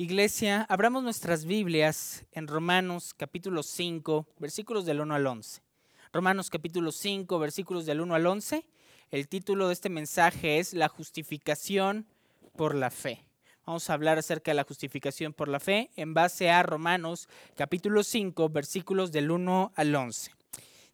Iglesia, abramos nuestras Biblias en Romanos capítulo 5, versículos del 1 al 11. Romanos capítulo 5, versículos del 1 al 11. El título de este mensaje es La justificación por la fe. Vamos a hablar acerca de la justificación por la fe en base a Romanos capítulo 5, versículos del 1 al 11.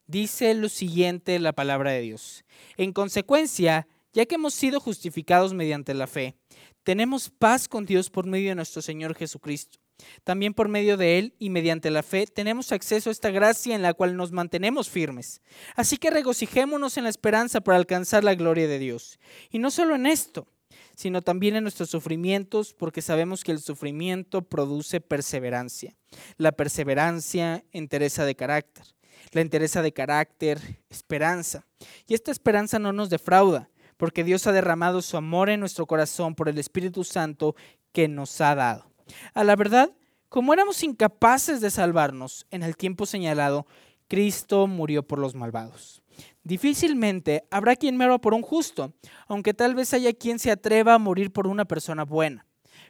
Dice lo siguiente la palabra de Dios. En consecuencia, ya que hemos sido justificados mediante la fe, tenemos paz con Dios por medio de nuestro Señor Jesucristo. También por medio de Él y mediante la fe tenemos acceso a esta gracia en la cual nos mantenemos firmes. Así que regocijémonos en la esperanza por alcanzar la gloria de Dios. Y no solo en esto, sino también en nuestros sufrimientos, porque sabemos que el sufrimiento produce perseverancia. La perseverancia, entereza de carácter. La entereza de carácter, esperanza. Y esta esperanza no nos defrauda, porque Dios ha derramado su amor en nuestro corazón por el Espíritu Santo que nos ha dado. A la verdad, como éramos incapaces de salvarnos en el tiempo señalado, Cristo murió por los malvados. Difícilmente habrá quien muera por un justo, aunque tal vez haya quien se atreva a morir por una persona buena.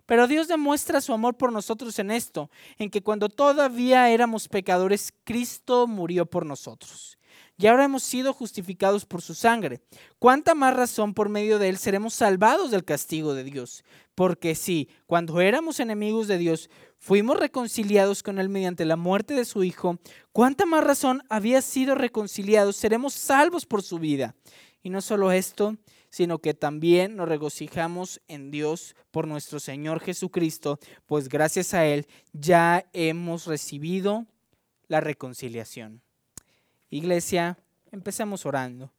Pero Dios demuestra su amor por nosotros en esto, en que cuando todavía éramos pecadores, Cristo murió por nosotros. Y ahora hemos sido justificados por su sangre. ¿Cuánta más razón por medio de él seremos salvados del castigo de Dios? Porque si, cuando éramos enemigos de Dios, fuimos reconciliados con él mediante la muerte de su Hijo, ¿cuánta más razón había sido reconciliados seremos salvos por su vida? Y no solo esto, sino que también nos regocijamos en Dios por nuestro Señor Jesucristo, pues gracias a Él ya hemos recibido la reconciliación. Iglesia, empecemos orando.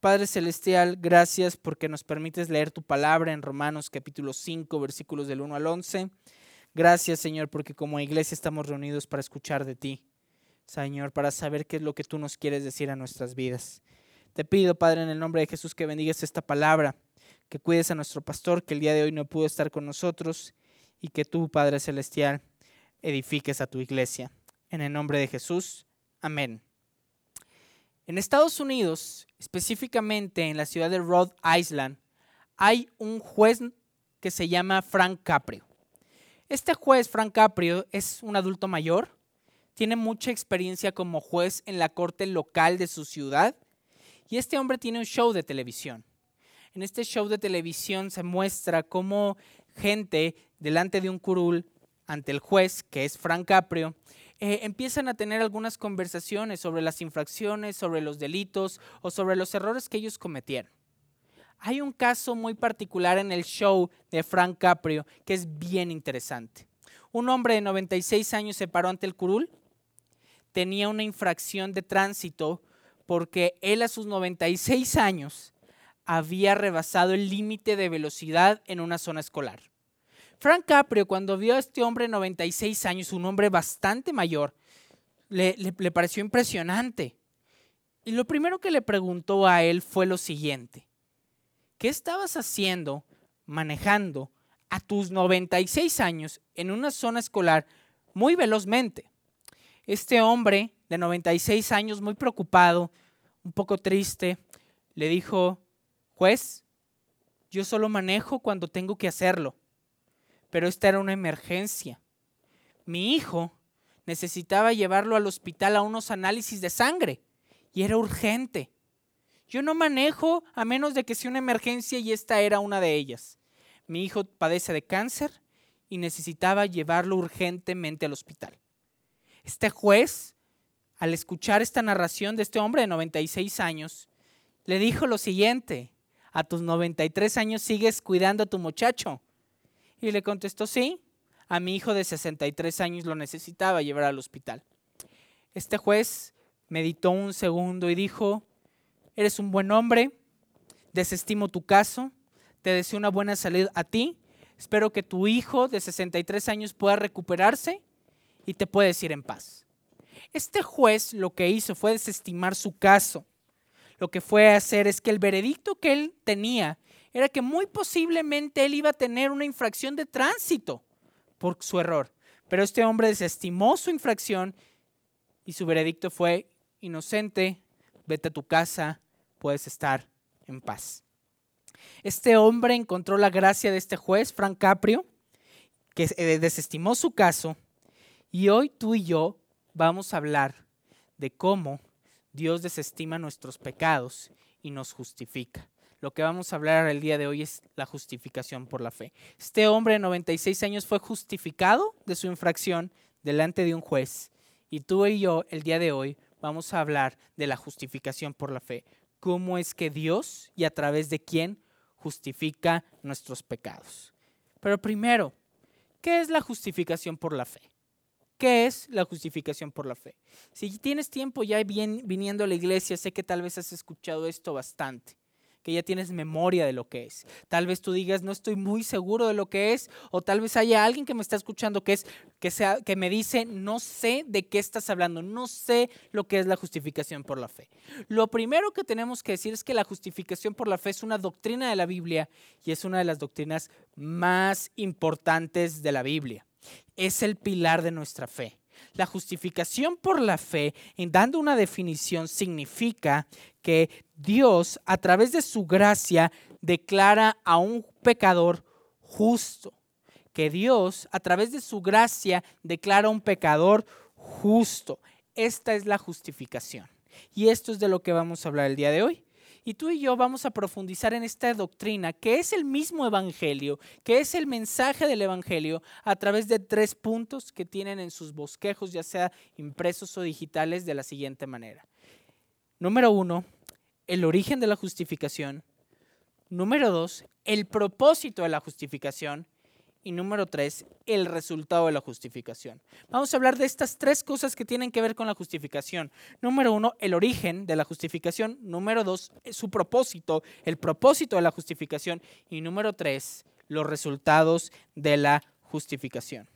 Padre Celestial, gracias porque nos permites leer tu palabra en Romanos capítulo 5, versículos del 1 al 11. Gracias, Señor, porque como iglesia estamos reunidos para escuchar de ti, Señor, para saber qué es lo que tú nos quieres decir a nuestras vidas. Te pido, Padre, en el nombre de Jesús, que bendigas esta palabra, que cuides a nuestro pastor, que el día de hoy no pudo estar con nosotros, y que tú, Padre Celestial, edifiques a tu iglesia. En el nombre de Jesús, amén. En Estados Unidos, específicamente en la ciudad de Rhode Island, hay un juez que se llama Frank Caprio. Este juez, Frank Caprio, es un adulto mayor, tiene mucha experiencia como juez en la corte local de su ciudad y este hombre tiene un show de televisión. En este show de televisión se muestra cómo gente delante de un curul ante el juez, que es Frank Caprio, eh, empiezan a tener algunas conversaciones sobre las infracciones, sobre los delitos o sobre los errores que ellos cometieron. Hay un caso muy particular en el show de Frank Caprio que es bien interesante. Un hombre de 96 años se paró ante el curul, tenía una infracción de tránsito porque él a sus 96 años había rebasado el límite de velocidad en una zona escolar. Frank Caprio, cuando vio a este hombre de 96 años, un hombre bastante mayor, le, le pareció impresionante. Y lo primero que le preguntó a él fue lo siguiente. ¿Qué estabas haciendo manejando a tus 96 años en una zona escolar muy velozmente? Este hombre de 96 años, muy preocupado, un poco triste, le dijo, juez, yo solo manejo cuando tengo que hacerlo pero esta era una emergencia. Mi hijo necesitaba llevarlo al hospital a unos análisis de sangre y era urgente. Yo no manejo a menos de que sea una emergencia y esta era una de ellas. Mi hijo padece de cáncer y necesitaba llevarlo urgentemente al hospital. Este juez, al escuchar esta narración de este hombre de 96 años, le dijo lo siguiente, a tus 93 años sigues cuidando a tu muchacho. Y le contestó, sí, a mi hijo de 63 años lo necesitaba llevar al hospital. Este juez meditó un segundo y dijo, eres un buen hombre, desestimo tu caso, te deseo una buena salud a ti, espero que tu hijo de 63 años pueda recuperarse y te puedes ir en paz. Este juez lo que hizo fue desestimar su caso. Lo que fue a hacer es que el veredicto que él tenía era que muy posiblemente él iba a tener una infracción de tránsito por su error. Pero este hombre desestimó su infracción y su veredicto fue inocente, vete a tu casa, puedes estar en paz. Este hombre encontró la gracia de este juez, Frank Caprio, que eh, desestimó su caso y hoy tú y yo vamos a hablar de cómo Dios desestima nuestros pecados y nos justifica. Lo que vamos a hablar el día de hoy es la justificación por la fe. Este hombre de 96 años fue justificado de su infracción delante de un juez. Y tú y yo el día de hoy vamos a hablar de la justificación por la fe. Cómo es que Dios y a través de quién justifica nuestros pecados. Pero primero, ¿qué es la justificación por la fe? ¿Qué es la justificación por la fe? Si tienes tiempo ya viniendo a la iglesia, sé que tal vez has escuchado esto bastante que ya tienes memoria de lo que es. Tal vez tú digas, no estoy muy seguro de lo que es, o tal vez haya alguien que me está escuchando que, es, que, sea, que me dice, no sé de qué estás hablando, no sé lo que es la justificación por la fe. Lo primero que tenemos que decir es que la justificación por la fe es una doctrina de la Biblia y es una de las doctrinas más importantes de la Biblia. Es el pilar de nuestra fe. La justificación por la fe, en dando una definición, significa que Dios, a través de su gracia, declara a un pecador justo. Que Dios, a través de su gracia, declara a un pecador justo. Esta es la justificación. Y esto es de lo que vamos a hablar el día de hoy. Y tú y yo vamos a profundizar en esta doctrina, que es el mismo Evangelio, que es el mensaje del Evangelio, a través de tres puntos que tienen en sus bosquejos, ya sea impresos o digitales, de la siguiente manera. Número uno, el origen de la justificación. Número dos, el propósito de la justificación. Y número tres, el resultado de la justificación. Vamos a hablar de estas tres cosas que tienen que ver con la justificación. Número uno, el origen de la justificación. Número dos, su propósito, el propósito de la justificación. Y número tres, los resultados de la justificación.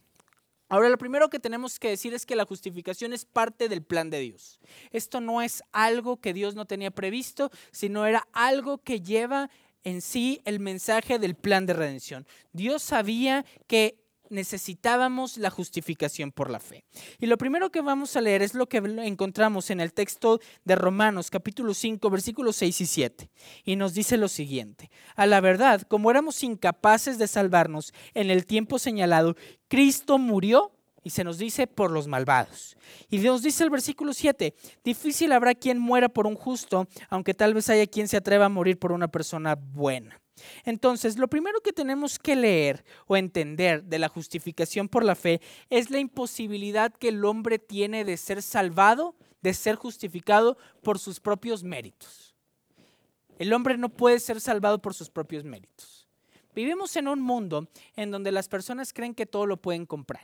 Ahora, lo primero que tenemos que decir es que la justificación es parte del plan de Dios. Esto no es algo que Dios no tenía previsto, sino era algo que lleva en sí el mensaje del plan de redención. Dios sabía que necesitábamos la justificación por la fe. Y lo primero que vamos a leer es lo que encontramos en el texto de Romanos capítulo 5 versículos 6 y 7. Y nos dice lo siguiente, a la verdad, como éramos incapaces de salvarnos en el tiempo señalado, Cristo murió y se nos dice por los malvados. Y nos dice el versículo 7, difícil habrá quien muera por un justo, aunque tal vez haya quien se atreva a morir por una persona buena. Entonces, lo primero que tenemos que leer o entender de la justificación por la fe es la imposibilidad que el hombre tiene de ser salvado, de ser justificado por sus propios méritos. El hombre no puede ser salvado por sus propios méritos. Vivimos en un mundo en donde las personas creen que todo lo pueden comprar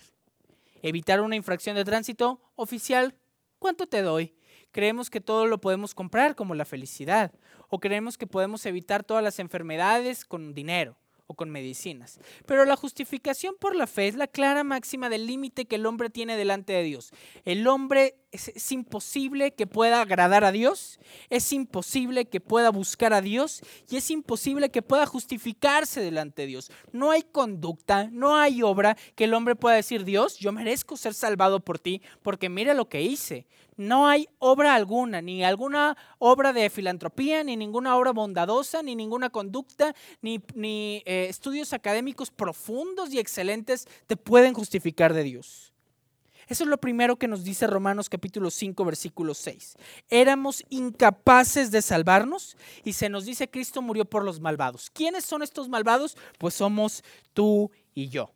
evitar una infracción de tránsito oficial, ¿cuánto te doy? Creemos que todo lo podemos comprar como la felicidad o creemos que podemos evitar todas las enfermedades con dinero o con medicinas. Pero la justificación por la fe es la clara máxima del límite que el hombre tiene delante de Dios. El hombre es, imposible que pueda agradar a Dios, es imposible que pueda buscar a Dios y es imposible que pueda justificarse delante de Dios. No hay conducta, no hay obra que el hombre pueda decir, Dios, yo merezco ser salvado por ti porque mira lo que hice. No hay obra alguna, ni alguna obra de filantropía, ni ninguna obra bondadosa, ni ninguna conducta, ni, eh, estudios académicos profundos y excelentes te pueden justificar de Dios. Eso es lo primero que nos dice Romanos capítulo 5, versículo 6. Éramos incapaces de salvarnos y se nos dice Cristo murió por los malvados. ¿Quiénes son estos malvados? Pues somos tú y yo.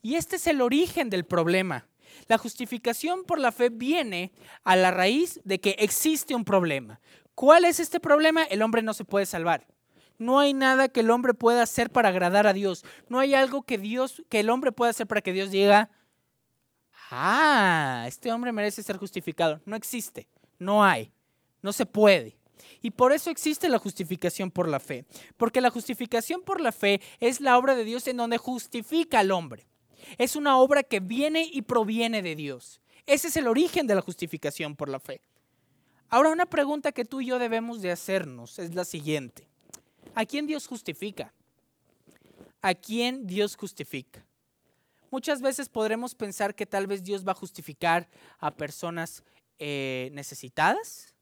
Y este es el origen del problema. La justificación por la fe viene a la raíz de que existe un problema. ¿Cuál es este problema? El hombre no se puede salvar. No hay nada que el hombre pueda hacer para agradar a Dios. No hay algo que Dios, que el hombre pueda hacer para que Dios diga, ah, este hombre merece ser justificado. No existe, no hay, no se puede. Y por eso existe la justificación por la fe. Porque la justificación por la fe es la obra de Dios en donde justifica al hombre. Es una obra que viene y proviene de Dios. Ese es el origen de la justificación por la fe. Ahora una pregunta que tú y yo debemos de hacernos es la siguiente. ¿A quién Dios justifica? ¿A quién Dios justifica? Muchas veces podremos pensar que tal vez Dios va a justificar a personas eh, necesitadas.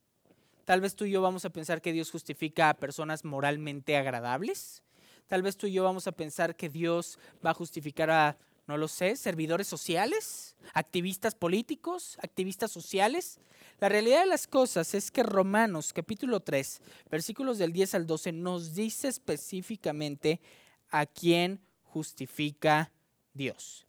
Tal vez tú y yo vamos a pensar que Dios justifica a personas moralmente agradables. Tal vez tú y yo vamos a pensar que Dios va a justificar a No lo sé, servidores sociales, activistas políticos, activistas sociales. La realidad de las cosas es que Romanos capítulo 3, versículos del 10 al 12 nos dice específicamente a quién justifica Dios.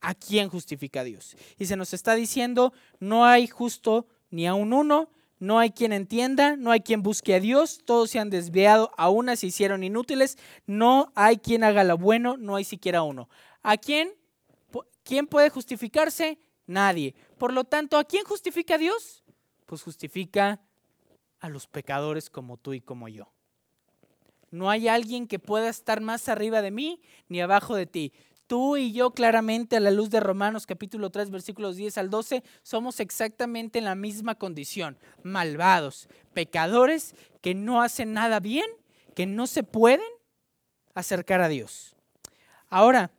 ¿A quién justifica Dios? Y se nos está diciendo, no hay justo ni a un uno, no hay quien entienda, no hay quien busque a Dios, todos se han desviado, a una se hicieron inútiles, no hay quien haga lo bueno, no hay siquiera uno. ¿A quién? ¿Quién puede justificarse? Nadie. Por lo tanto, ¿a quién justifica Dios? Pues justifica a los pecadores como tú y como yo. No hay alguien que pueda estar más arriba de mí ni abajo de ti. Tú y yo claramente a la luz de Romanos capítulo 3 versículos 10 al 12 somos exactamente en la misma condición, malvados, pecadores que no hacen nada bien, que no se pueden acercar a Dios. Ahora,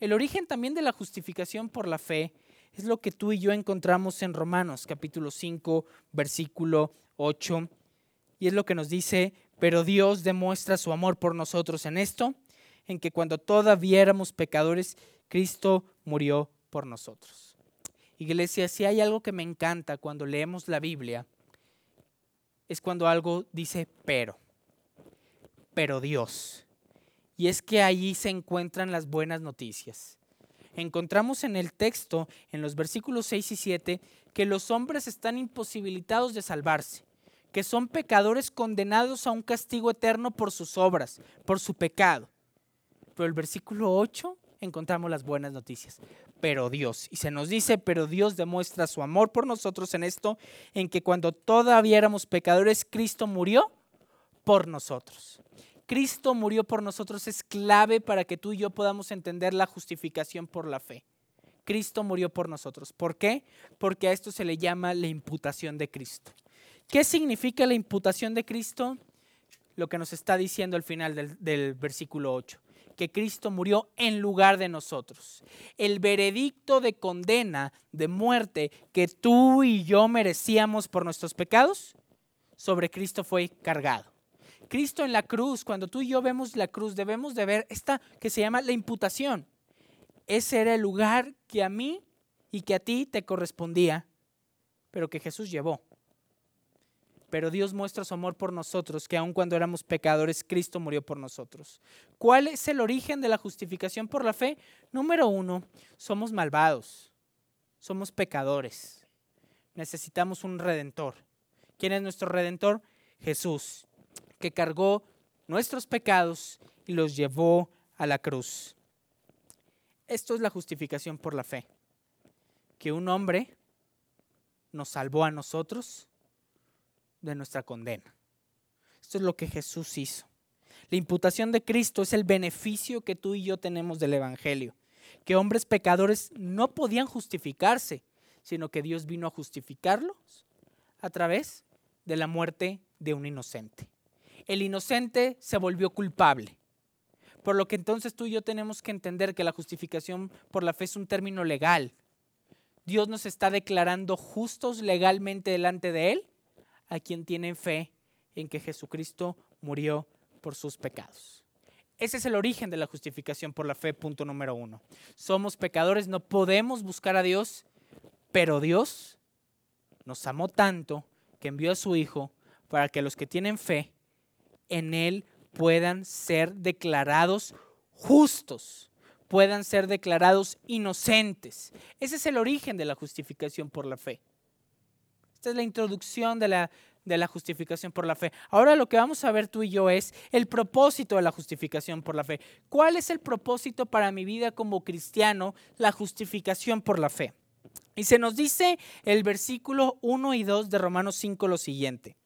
el origen también de la justificación por la fe es lo que tú y yo encontramos en Romanos capítulo 5 versículo 8 y es lo que nos dice, pero Dios demuestra su amor por nosotros en esto, en que cuando todavía éramos pecadores, Cristo murió por nosotros. Iglesia, si hay algo que me encanta cuando leemos la Biblia, es cuando algo dice pero, pero Dios. Y es que allí se encuentran las buenas noticias. Encontramos en el texto, en los versículos 6 y 7, que los hombres están imposibilitados de salvarse, que son pecadores condenados a un castigo eterno por sus obras, por su pecado. Pero el versículo 8 encontramos las buenas noticias. Pero Dios, y se nos dice, pero Dios demuestra su amor por nosotros en esto, en que cuando todavía éramos pecadores, Cristo murió por nosotros. Cristo murió por nosotros es clave para que tú y yo podamos entender la justificación por la fe. Cristo murió por nosotros. ¿Por qué? Porque a esto se le llama la imputación de Cristo. ¿Qué significa la imputación de Cristo? Lo que nos está diciendo al final del, del versículo 8 que Cristo murió en lugar de nosotros. El veredicto de condena, de muerte que tú y yo merecíamos por nuestros pecados, sobre Cristo fue cargado. Cristo en la cruz, cuando tú y yo vemos la cruz, debemos de ver esta que se llama la imputación. Ese era el lugar que a mí y que a ti te correspondía, pero que Jesús llevó pero Dios muestra su amor por nosotros, que aun cuando éramos pecadores, Cristo murió por nosotros. ¿Cuál es el origen de la justificación por la fe? Número uno, somos malvados, somos pecadores, necesitamos un redentor. ¿Quién es nuestro redentor? Jesús, que cargó nuestros pecados y los llevó a la cruz. Esto es la justificación por la fe, que un hombre nos salvó a nosotros de nuestra condena. Esto es lo que Jesús hizo. La imputación de Cristo es el beneficio que tú y yo tenemos del Evangelio, que hombres pecadores no podían justificarse, sino que Dios vino a justificarlos a través de la muerte de un inocente. El inocente se volvió culpable. Por lo que entonces tú y yo tenemos que entender que la justificación por la fe es un término legal. Dios nos está declarando justos legalmente delante de Él a quien tienen fe en que Jesucristo murió por sus pecados. Ese es el origen de la justificación por la fe, punto número uno. Somos pecadores, no podemos buscar a Dios, pero Dios nos amó tanto que envió a su Hijo para que los que tienen fe en Él puedan ser declarados justos, puedan ser declarados inocentes. Ese es el origen de la justificación por la fe. Esta es la introducción de la, de la justificación por la fe. Ahora lo que vamos a ver tú y yo es el propósito de la justificación por la fe. ¿Cuál es el propósito para mi vida como cristiano? La justificación por la fe. Y se nos dice el versículo 1 y 2 de Romanos 5 lo siguiente.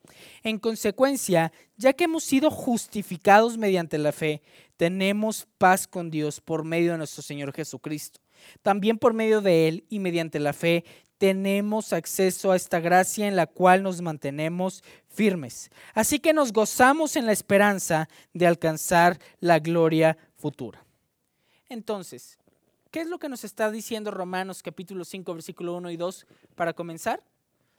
En consecuencia, ya que hemos sido justificados mediante la fe, tenemos paz con Dios por medio de nuestro Señor Jesucristo. También por medio de Él y mediante la fe tenemos acceso a esta gracia en la cual nos mantenemos firmes. Así que nos gozamos en la esperanza de alcanzar la gloria futura. Entonces, ¿qué es lo que nos está diciendo Romanos capítulo 5, versículo 1 y 2 para comenzar?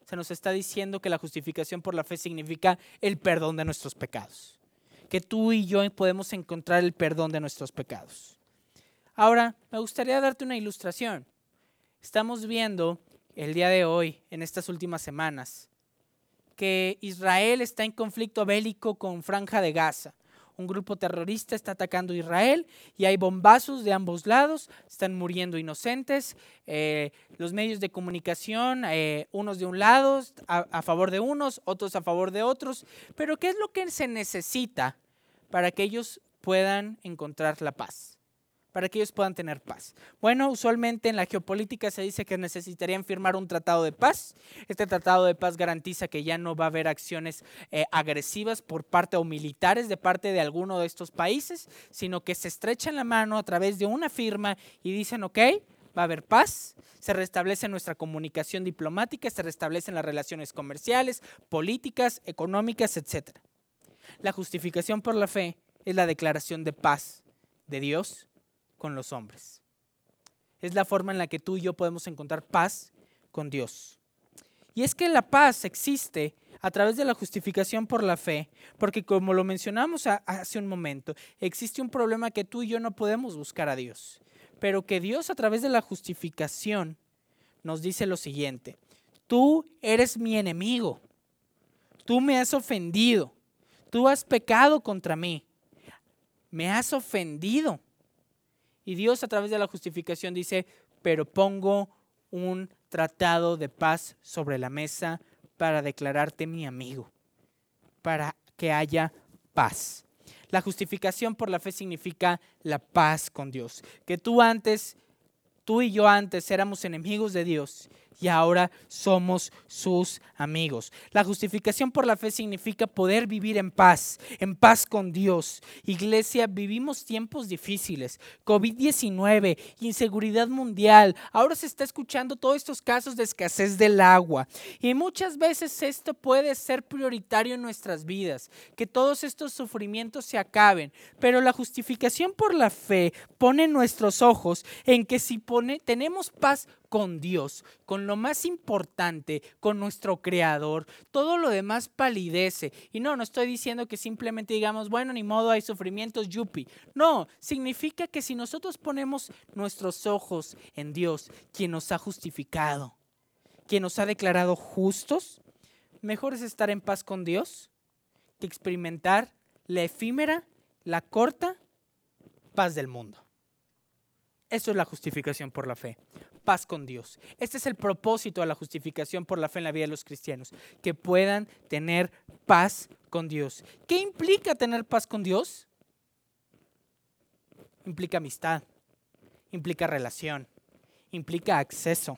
Se nos está diciendo que la justificación por la fe significa el perdón de nuestros pecados. Que tú y yo podemos encontrar el perdón de nuestros pecados. Ahora, me gustaría darte una ilustración. Estamos viendo el día de hoy, en estas últimas semanas, que Israel está en conflicto bélico con Franja de Gaza. Un grupo terrorista está atacando a Israel y hay bombazos de ambos lados, están muriendo inocentes. Eh, los medios de comunicación, eh, unos de un lado a favor de unos, otros a favor de otros. Pero ¿qué es lo que se necesita para que ellos puedan encontrar la paz? Para que ellos puedan tener paz? Bueno, usualmente en la geopolítica se dice que necesitarían firmar un tratado de paz. Este tratado de paz garantiza que ya no va a haber acciones eh, agresivas por parte o militares de parte de alguno de estos países, sino que se estrechan la mano a través de una firma y dicen, ok, va a haber paz, se restablece nuestra comunicación diplomática, se restablecen las relaciones comerciales, políticas, económicas, etc. La justificación por la fe es la declaración de paz de Dios con los hombres. Es la forma en la que tú y yo podemos encontrar paz con Dios. Y es que la paz existe a través de la justificación por la fe, porque como lo mencionamos hace un momento, existe un problema que tú y yo no podemos buscar a Dios, pero que Dios a través de la justificación nos dice lo siguiente, tú eres mi enemigo, tú me has ofendido, tú has pecado contra mí, me has ofendido, y Dios a través de la justificación dice, pero pongo un tratado de paz sobre la mesa para declararte mi amigo, para que haya paz. La justificación por la fe significa la paz con Dios. Que tú antes, tú y yo antes éramos enemigos de Dios y ahora somos sus amigos. La justificación por la fe significa poder vivir en paz, en paz con Dios. Iglesia, vivimos tiempos difíciles, COVID-19, inseguridad mundial. Ahora se está escuchando todos estos casos de escasez del agua. Y muchas veces esto puede ser prioritario en nuestras vidas, que todos estos sufrimientos se acaben. Pero la justificación por la fe pone nuestros ojos en que si pone, tenemos paz con Dios, con lo más importante, con nuestro Creador, todo lo demás palidece. Y no, no estoy diciendo que simplemente digamos, bueno, ni modo, hay sufrimientos, yupi. No, significa que si nosotros ponemos nuestros ojos en Dios, quien nos ha justificado, quien nos ha declarado justos, mejor es estar en paz con Dios que experimentar la efímera, la corta paz del mundo. Eso es la justificación por la fe paz con Dios. Este es el propósito de la justificación por la fe en la vida de los cristianos, que puedan tener paz con Dios. ¿Qué implica tener paz con Dios? Implica amistad, implica relación, implica acceso,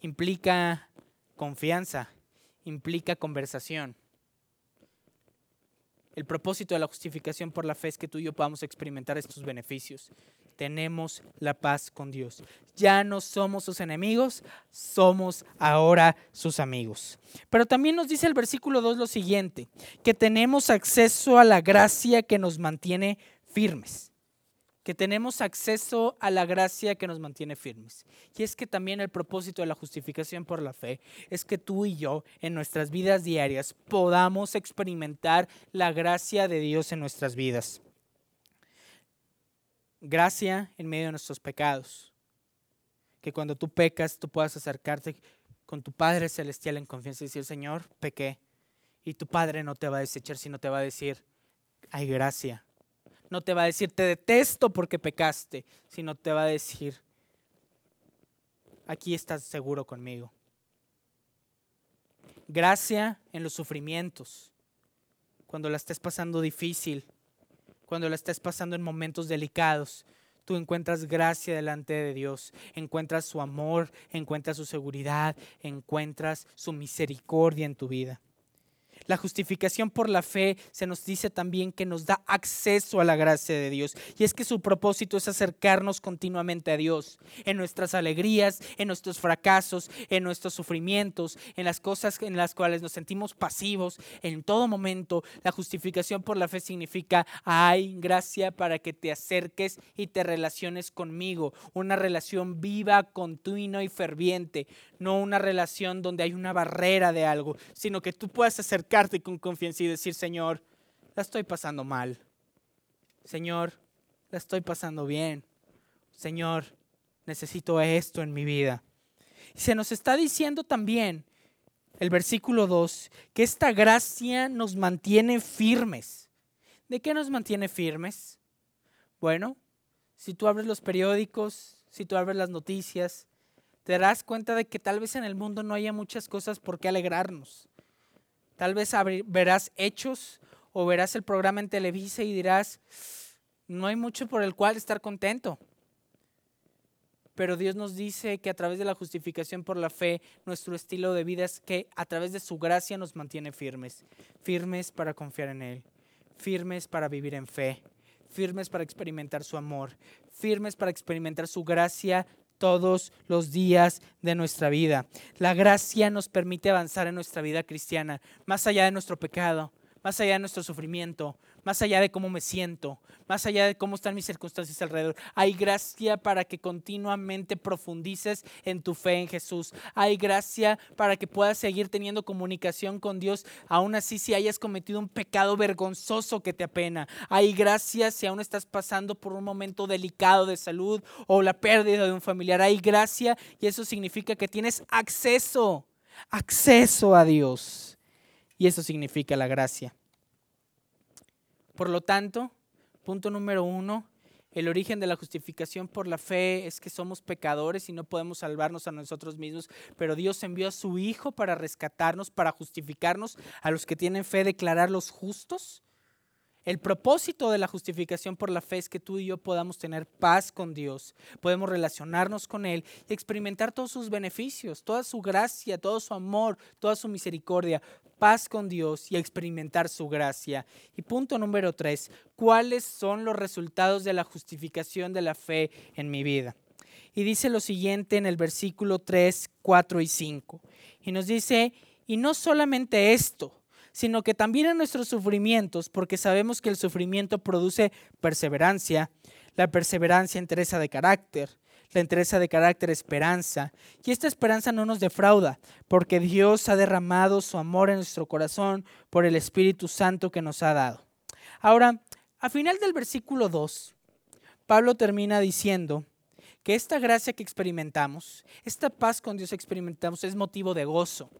implica confianza, implica conversación. El propósito de la justificación por la fe es que tú y yo podamos experimentar estos beneficios tenemos la paz con Dios. Ya no somos sus enemigos, somos ahora sus amigos. Pero también nos dice el versículo 2 lo siguiente, que tenemos acceso a la gracia que nos mantiene firmes. Que tenemos acceso a la gracia que nos mantiene firmes. Y es que también el propósito de la justificación por la fe es que tú y yo en nuestras vidas diarias podamos experimentar la gracia de Dios en nuestras vidas gracia en medio de nuestros pecados. Que cuando tú pecas, tú puedas acercarte con tu Padre Celestial en confianza y decir, Señor, pequé. Y tu Padre no te va a desechar, sino te va a decir, hay gracia. No te va a decir, te detesto porque pecaste, sino te va a decir, aquí estás seguro conmigo. Gracia en los sufrimientos, cuando la estés pasando difícil, cuando la estés pasando en momentos delicados, tú encuentras gracia delante de Dios, encuentras su amor, encuentras su seguridad, encuentras su misericordia en tu vida. La justificación por la fe se nos dice también que nos da acceso a la gracia de Dios. Y es que su propósito es acercarnos continuamente a Dios en nuestras alegrías, en nuestros fracasos, en nuestros sufrimientos, en las cosas en las cuales nos sentimos pasivos. En todo momento, la justificación por la fe significa, hay gracia para que te acerques y te relaciones conmigo. Una relación viva, continua y ferviente. No una relación donde hay una barrera de algo, sino que tú puedas acercarte con confianza y decir, Señor, la estoy pasando mal. Señor, la estoy pasando bien. Señor, necesito esto en mi vida. Y se nos está diciendo también, el versículo 2, que esta gracia nos mantiene firmes. ¿De qué nos mantiene firmes? Bueno, si tú abres los periódicos, si tú abres las noticias, te darás cuenta de que tal vez en el mundo no haya muchas cosas por qué alegrarnos. Tal vez verás hechos o verás el programa en Televisa y dirás, no hay mucho por el cual estar contento. Pero Dios nos dice que a través de la justificación por la fe, nuestro estilo de vida es que a través de su gracia nos mantiene firmes. Firmes para confiar en Él. Firmes para vivir en fe. Firmes para experimentar su amor. Firmes para experimentar su gracia todos los días de nuestra vida. La gracia nos permite avanzar en nuestra vida cristiana, más allá de nuestro pecado, más allá de nuestro sufrimiento, más allá de cómo me siento, más allá de cómo están mis circunstancias alrededor. Hay gracia para que continuamente profundices en tu fe en Jesús. Hay gracia para que puedas seguir teniendo comunicación con Dios, aún así si hayas cometido un pecado vergonzoso que te apena. Hay gracia si aún estás pasando por un momento delicado de salud o la pérdida de un familiar. Hay gracia y eso significa que tienes acceso, acceso a Dios. Y eso significa la gracia. Por lo tanto, punto número uno, el origen de la justificación por la fe es que somos pecadores y no podemos salvarnos a nosotros mismos, pero Dios envió a su Hijo para rescatarnos, para justificarnos, a los que tienen fe declararlos justos el propósito de la justificación por la fe es que tú y yo podamos tener paz con Dios, podemos relacionarnos con Él y experimentar todos sus beneficios, toda su gracia, todo su amor, toda su misericordia, paz con Dios y experimentar su gracia. Y punto número tres, ¿cuáles son los resultados de la justificación de la fe en mi vida? Y dice lo siguiente en el versículo 3, 4 y 5. Y nos dice, y no solamente esto, sino que también en nuestros sufrimientos, porque sabemos que el sufrimiento produce perseverancia, la perseverancia entereza de carácter, la entereza de carácter esperanza, y esta esperanza no nos defrauda, porque Dios ha derramado su amor en nuestro corazón por el Espíritu Santo que nos ha dado. Ahora, a final del versículo 2, Pablo termina diciendo que esta gracia que experimentamos, esta paz con Dios experimentamos es motivo de gozo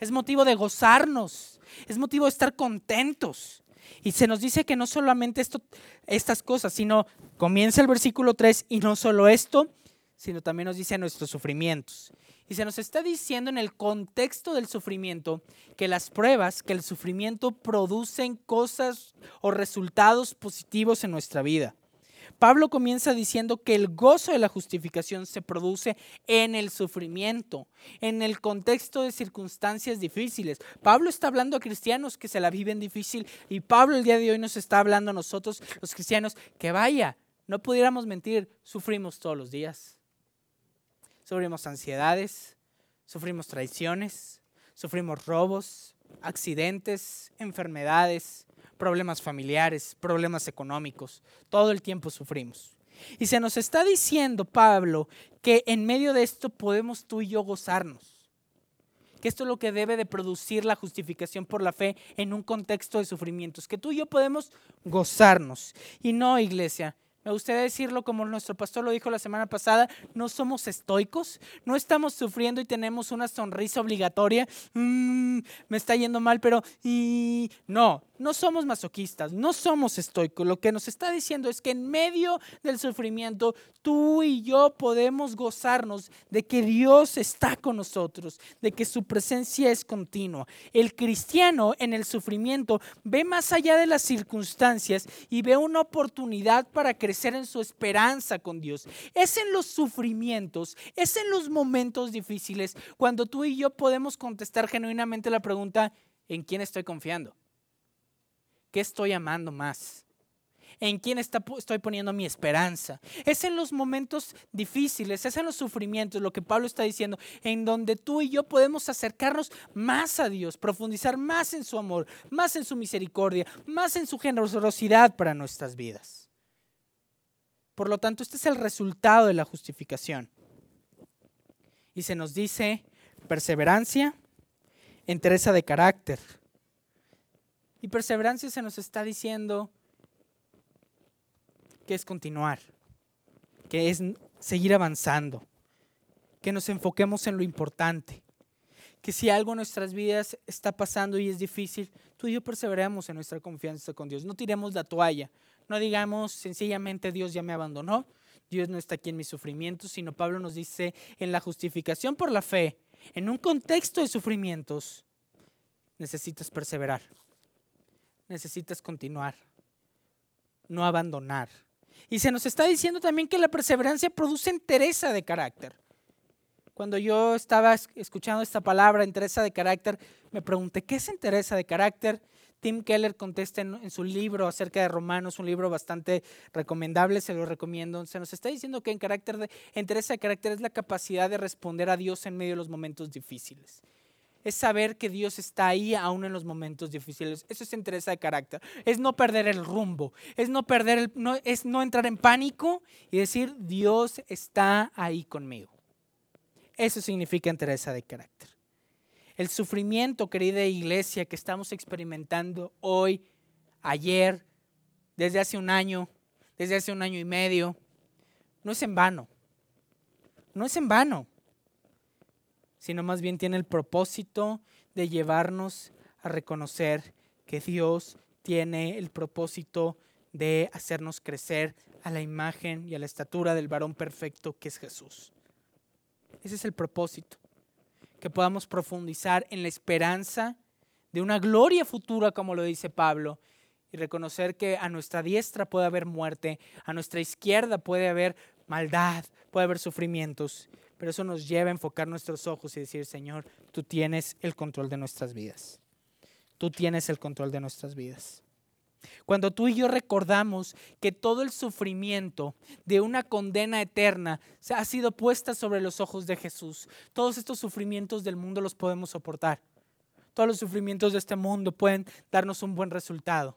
es motivo de gozarnos, es motivo de estar contentos. Y se nos dice que no solamente esto, estas cosas, sino comienza el versículo 3 y no solo esto, sino también nos dice nuestros sufrimientos. Y se nos está diciendo en el contexto del sufrimiento que las pruebas, que el sufrimiento producen cosas o resultados positivos en nuestra vida. Pablo comienza diciendo que el gozo de la justificación se produce en el sufrimiento, en el contexto de circunstancias difíciles. Pablo está hablando a cristianos que se la viven difícil y Pablo el día de hoy nos está hablando a nosotros, los cristianos, que vaya, no pudiéramos mentir, sufrimos todos los días. Sufrimos ansiedades, sufrimos traiciones, sufrimos robos, accidentes, enfermedades, problemas familiares, problemas económicos. Todo el tiempo sufrimos. Y se nos está diciendo, Pablo, que en medio de esto podemos tú y yo gozarnos. Que esto es lo que debe de producir la justificación por la fe en un contexto de sufrimientos. Que tú y yo podemos gozarnos. Y no, iglesia, me gustaría decirlo como nuestro pastor lo dijo la semana pasada, no somos estoicos, no estamos sufriendo y tenemos una sonrisa obligatoria, mm, me está yendo mal, pero no, no somos masoquistas, no somos estoicos. Lo que nos está diciendo es que en medio del sufrimiento, tú y yo podemos gozarnos de que Dios está con nosotros, de que su presencia es continua. El cristiano en el sufrimiento ve más allá de las circunstancias y ve una oportunidad para crecer en su esperanza con Dios. Es en los sufrimientos, es en los momentos difíciles cuando tú y yo podemos contestar genuinamente la pregunta, ¿en quién estoy confiando? ¿Qué estoy amando más? ¿En quién estoy poniendo mi esperanza? Es en los momentos difíciles, es en los sufrimientos, lo que Pablo está diciendo, en donde tú y yo podemos acercarnos más a Dios, profundizar más en su amor, más en su misericordia, más en su generosidad para nuestras vidas. Por lo tanto, este es el resultado de la justificación. Y se nos dice perseverancia, entereza de carácter, y perseverancia se nos está diciendo que es continuar, que es seguir avanzando, que nos enfoquemos en lo importante, que si algo en nuestras vidas está pasando y es difícil, tú y yo perseveremos en nuestra confianza con Dios. No tiremos la toalla, no digamos sencillamente Dios ya me abandonó, Dios no está aquí en mis sufrimientos, sino Pablo nos dice en la justificación por la fe, en un contexto de sufrimientos, necesitas perseverar, necesitas continuar, no abandonar. Y se nos está diciendo también que la perseverancia produce entereza de carácter. Cuando yo estaba escuchando esta palabra, entereza de carácter, me pregunté, ¿qué es entereza de carácter? Tim Keller contesta en, su libro acerca de Romanos, un libro bastante recomendable, se lo recomiendo. Se nos está diciendo que en carácter de, entereza de carácter es la capacidad de responder a Dios en medio de los momentos difíciles es saber que Dios está ahí aún en los momentos difíciles. Eso es interés de carácter. Es no perder el rumbo. Es no perder el, no, es no entrar en pánico y decir Dios está ahí conmigo. Eso significa interés de carácter. El sufrimiento, querida iglesia, que estamos experimentando hoy, ayer, desde hace un año, desde hace un año y medio, no es en vano. No es en vano sino más bien tiene el propósito de llevarnos a reconocer que Dios tiene el propósito de hacernos crecer a la imagen y a la estatura del varón perfecto que es Jesús. Ese es el propósito, que podamos profundizar en la esperanza de una gloria futura, como lo dice Pablo, y reconocer que a nuestra diestra puede haber muerte, a nuestra izquierda puede haber maldad, puede haber sufrimientos, pero eso nos lleva a enfocar nuestros ojos y decir, Señor, tú tienes el control de nuestras vidas. Tú tienes el control de nuestras vidas. Cuando tú y yo recordamos que todo el sufrimiento de una condena eterna ha sido puesta sobre los ojos de Jesús, todos estos sufrimientos del mundo los podemos soportar. Todos los sufrimientos de este mundo pueden darnos un buen resultado.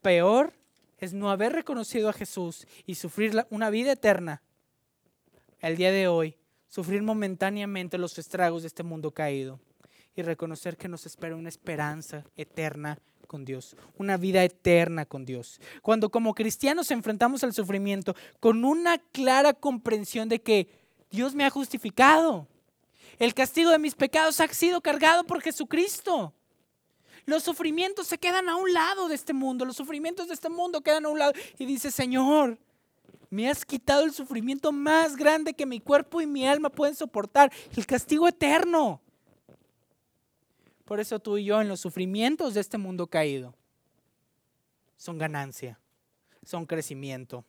Peor es no haber reconocido a Jesús y sufrir una vida eterna el día de hoy sufrir momentáneamente los estragos de este mundo caído y reconocer que nos espera una esperanza eterna con Dios, una vida eterna con Dios. Cuando como cristianos enfrentamos al sufrimiento con una clara comprensión de que Dios me ha justificado, el castigo de mis pecados ha sido cargado por Jesucristo. Los sufrimientos se quedan a un lado de este mundo, los sufrimientos de este mundo quedan a un lado y dice, Señor, me has quitado el sufrimiento más grande que mi cuerpo y mi alma pueden soportar, el castigo eterno. Por eso tú y yo en los sufrimientos de este mundo caído son ganancia, son crecimiento,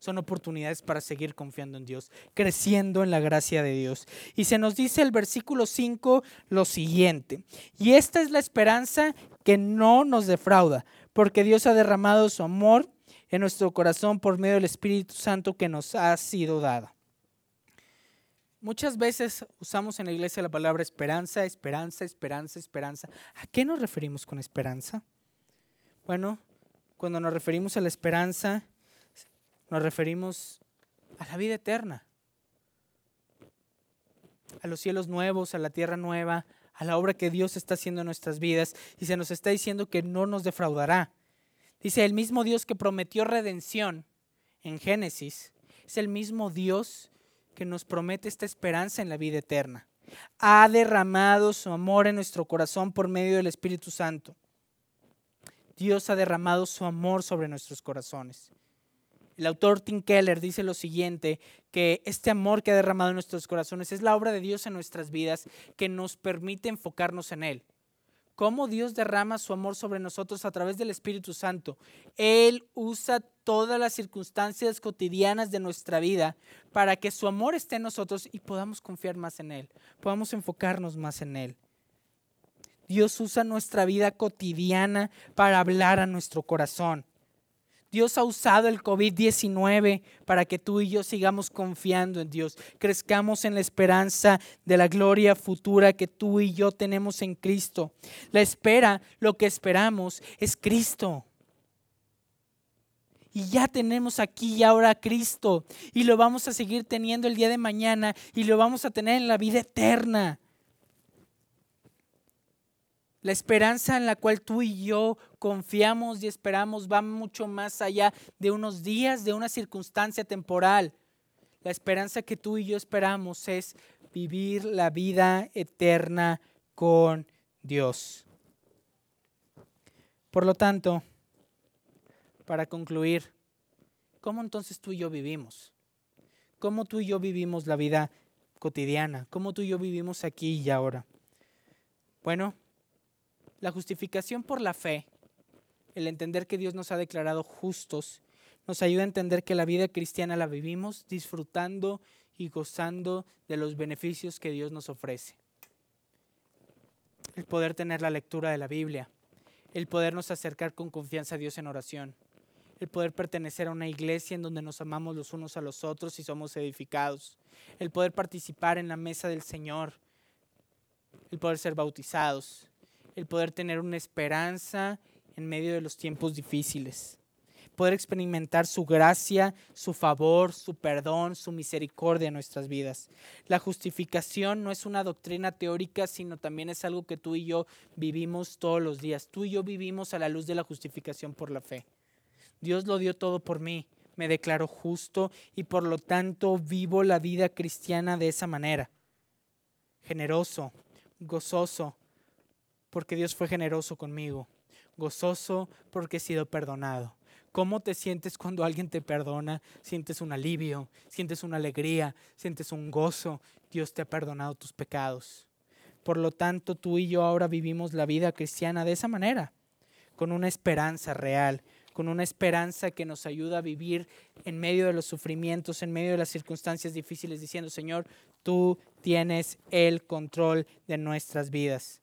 son oportunidades para seguir confiando en Dios, creciendo en la gracia de Dios. Y se nos dice el versículo 5 lo siguiente, y esta es la esperanza que no nos defrauda, porque Dios ha derramado su amor en nuestro corazón por medio del Espíritu Santo que nos ha sido dado. Muchas veces usamos en la iglesia la palabra esperanza, esperanza, esperanza, esperanza. ¿A qué nos referimos con esperanza? Bueno, cuando nos referimos a la esperanza, nos referimos a la vida eterna, a los cielos nuevos, a la tierra nueva, a la obra que Dios está haciendo en nuestras vidas y se nos está diciendo que no nos defraudará. Dice, el mismo Dios que prometió redención en Génesis, es el mismo Dios que nos promete esta esperanza en la vida eterna. Ha derramado su amor en nuestro corazón por medio del Espíritu Santo. Dios ha derramado su amor sobre nuestros corazones. El autor Tim Keller dice lo siguiente, que este amor que ha derramado en nuestros corazones es la obra de Dios en nuestras vidas que nos permite enfocarnos en Él cómo Dios derrama su amor sobre nosotros a través del Espíritu Santo. Él usa todas las circunstancias cotidianas de nuestra vida para que su amor esté en nosotros y podamos confiar más en Él, podamos enfocarnos más en Él. Dios usa nuestra vida cotidiana para hablar a nuestro corazón. Dios ha usado el COVID-19 para que tú y yo sigamos confiando en Dios, crezcamos en la esperanza de la gloria futura que tú y yo tenemos en Cristo. La espera, lo que esperamos es Cristo. Y ya tenemos aquí y ahora a Cristo. Y lo vamos a seguir teniendo el día de mañana y lo vamos a tener en la vida eterna. La esperanza en la cual tú y yo confiamos y esperamos va mucho más allá de unos días, de una circunstancia temporal. La esperanza que tú y yo esperamos es vivir la vida eterna con Dios. Por lo tanto, para concluir, ¿cómo entonces tú y yo vivimos? ¿Cómo tú y yo vivimos la vida cotidiana? ¿Cómo tú y yo vivimos aquí y ahora? Bueno, la justificación por la fe, el entender que Dios nos ha declarado justos, nos ayuda a entender que la vida cristiana la vivimos disfrutando y gozando de los beneficios que Dios nos ofrece. El poder tener la lectura de la Biblia, el podernos acercar con confianza a Dios en oración, el poder pertenecer a una iglesia en donde nos amamos los unos a los otros y somos edificados, el poder participar en la mesa del Señor, el poder ser bautizados, el poder tener una esperanza en medio de los tiempos difíciles, poder experimentar su gracia, su favor, su perdón, su misericordia en nuestras vidas. La justificación no es una doctrina teórica, sino también es algo que tú y yo vivimos todos los días. Tú y yo vivimos a la luz de la justificación por la fe. Dios lo dio todo por mí, me declaró justo y por lo tanto vivo la vida cristiana de esa manera. Generoso, gozoso, porque Dios fue generoso conmigo. Gozoso porque he sido perdonado. ¿Cómo te sientes cuando alguien te perdona? Sientes un alivio, sientes una alegría, sientes un gozo. Dios te ha perdonado tus pecados. Por lo tanto, tú y yo ahora vivimos la vida cristiana de esa manera, con una esperanza real, con una esperanza que nos ayuda a vivir en medio de los sufrimientos, en medio de las circunstancias difíciles, diciendo, Señor, tú tienes el control de nuestras vidas.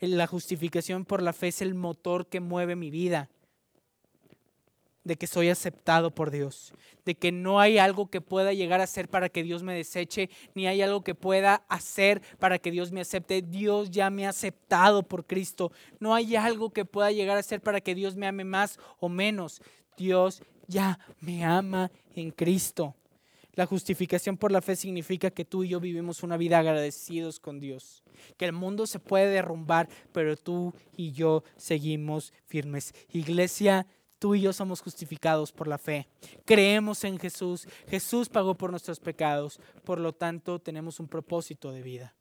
La justificación por la fe es el motor que mueve mi vida de que soy aceptado por Dios, de que no hay algo que pueda llegar a ser para que Dios me deseche, ni hay algo que pueda hacer para que Dios me acepte. Dios ya me ha aceptado por Cristo. No hay algo que pueda llegar a ser para que Dios me ame más o menos. Dios ya me ama en Cristo. La justificación por la fe significa que tú y yo vivimos una vida agradecidos con Dios. Que el mundo se puede derrumbar, pero tú y yo seguimos firmes. Iglesia, Tú y yo somos justificados por la fe. Creemos en Jesús. Jesús pagó por nuestros pecados. Por lo tanto, tenemos un propósito de vida.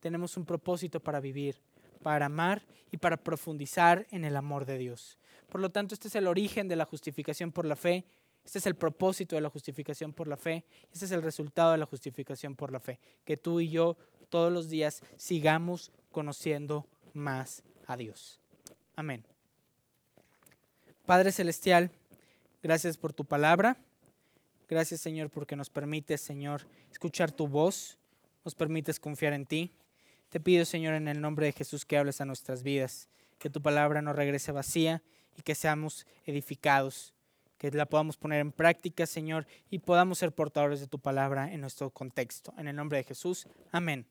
Tenemos un propósito para vivir, para amar y para profundizar en el amor de Dios. Por lo tanto, este es el origen de la justificación por la fe. Este es el propósito de la justificación por la fe. Este es el resultado de la justificación por la fe. Que tú y yo todos los días sigamos conociendo más a Dios. Amén. Padre Celestial, gracias por tu palabra. Gracias Señor porque nos permites, Señor, escuchar tu voz. Nos permites confiar en ti. Te pido, Señor, en el nombre de Jesús que hables a nuestras vidas. Que tu palabra no regrese vacía y que seamos edificados. Que la podamos poner en práctica, Señor, y podamos ser portadores de tu palabra en nuestro contexto. En el nombre de Jesús. Amén.